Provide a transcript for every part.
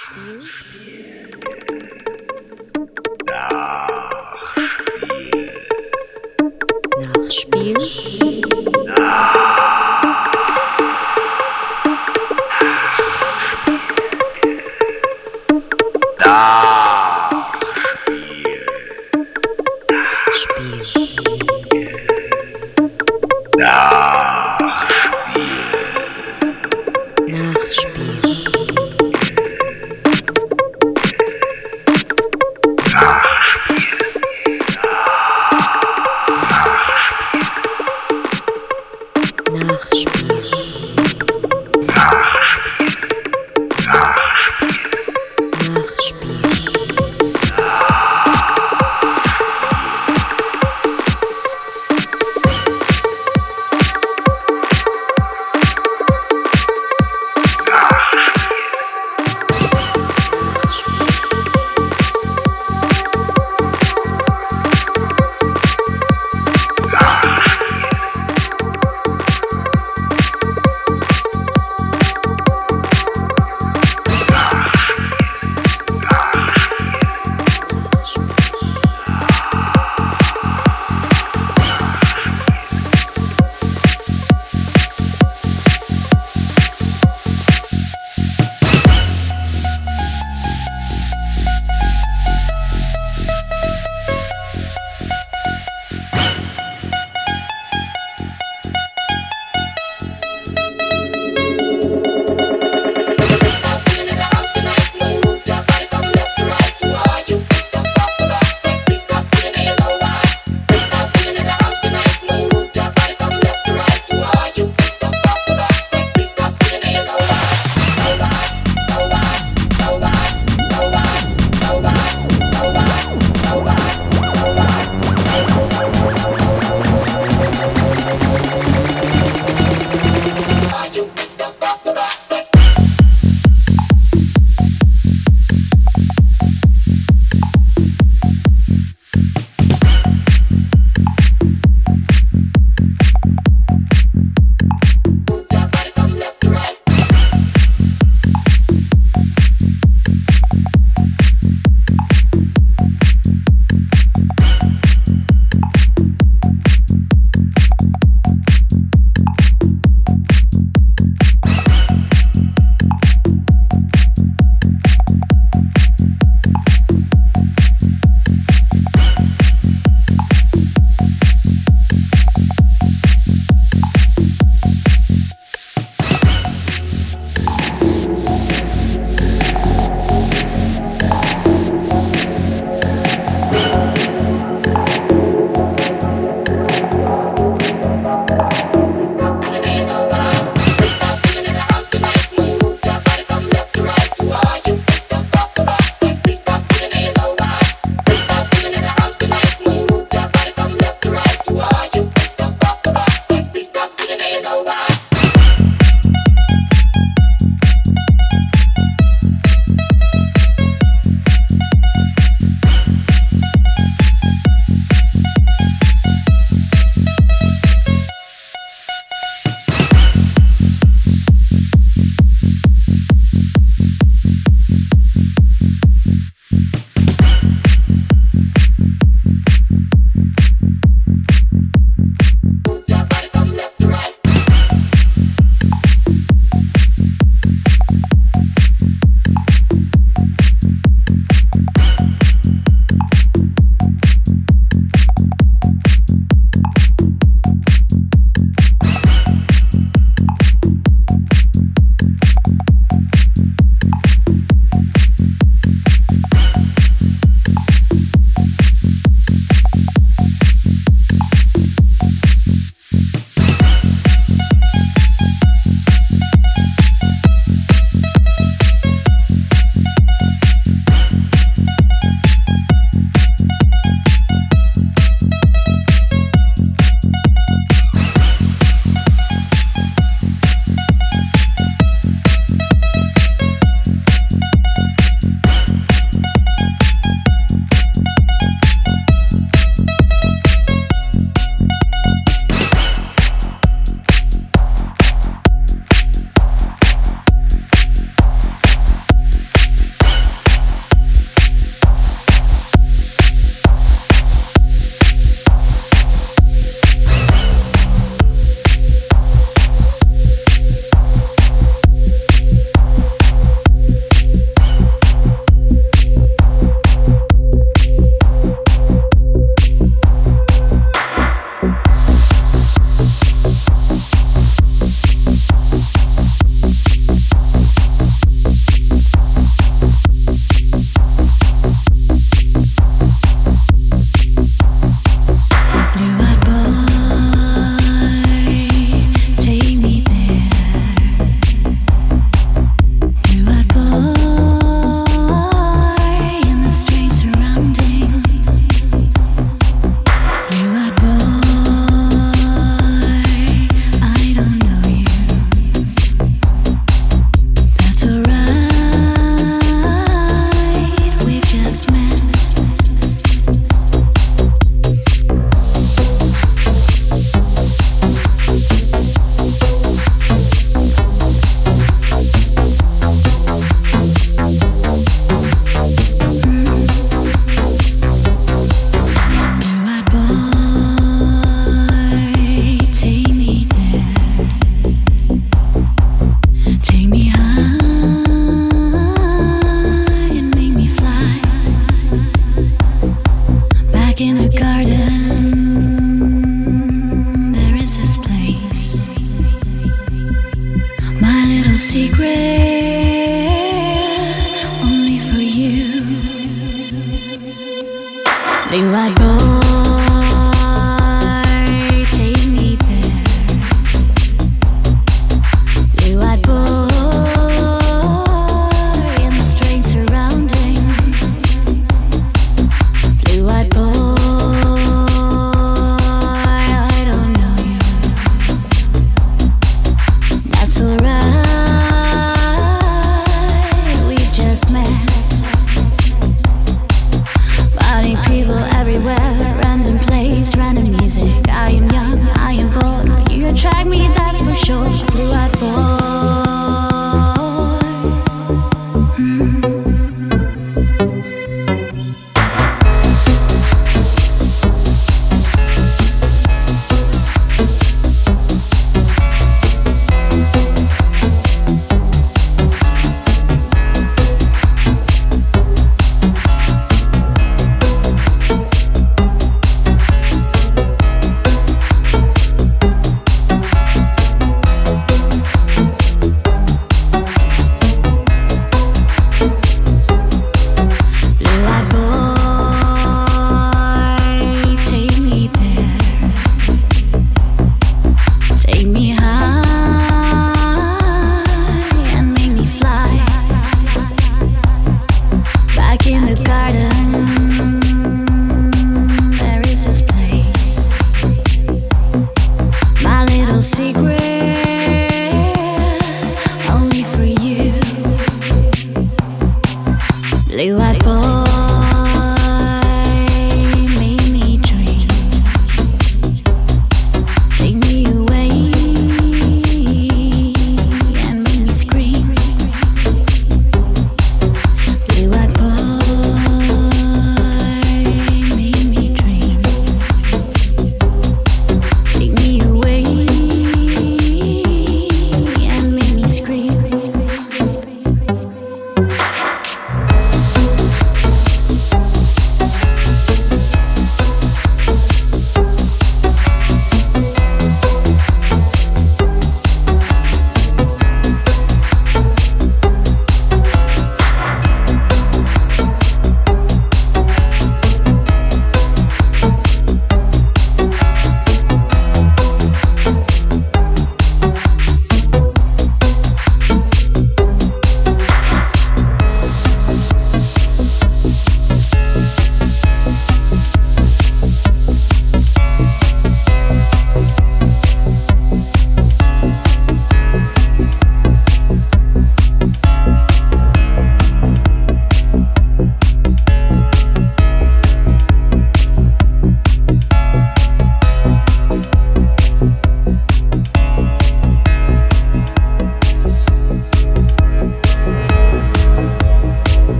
Nachspiel. Nachspiel. Spiel.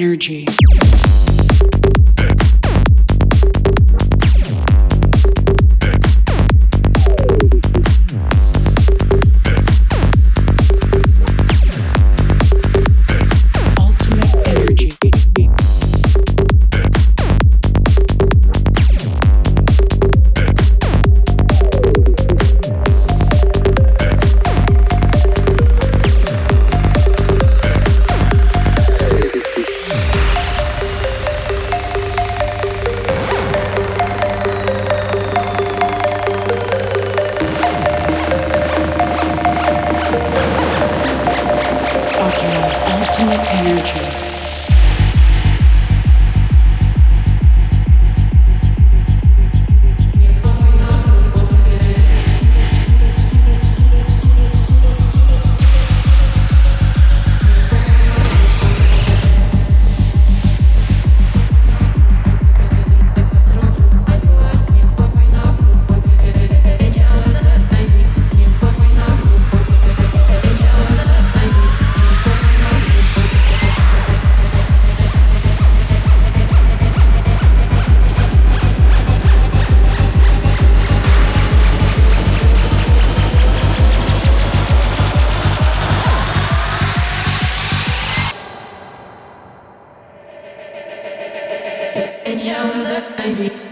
Energy.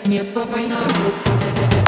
And you're going to...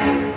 Thank you.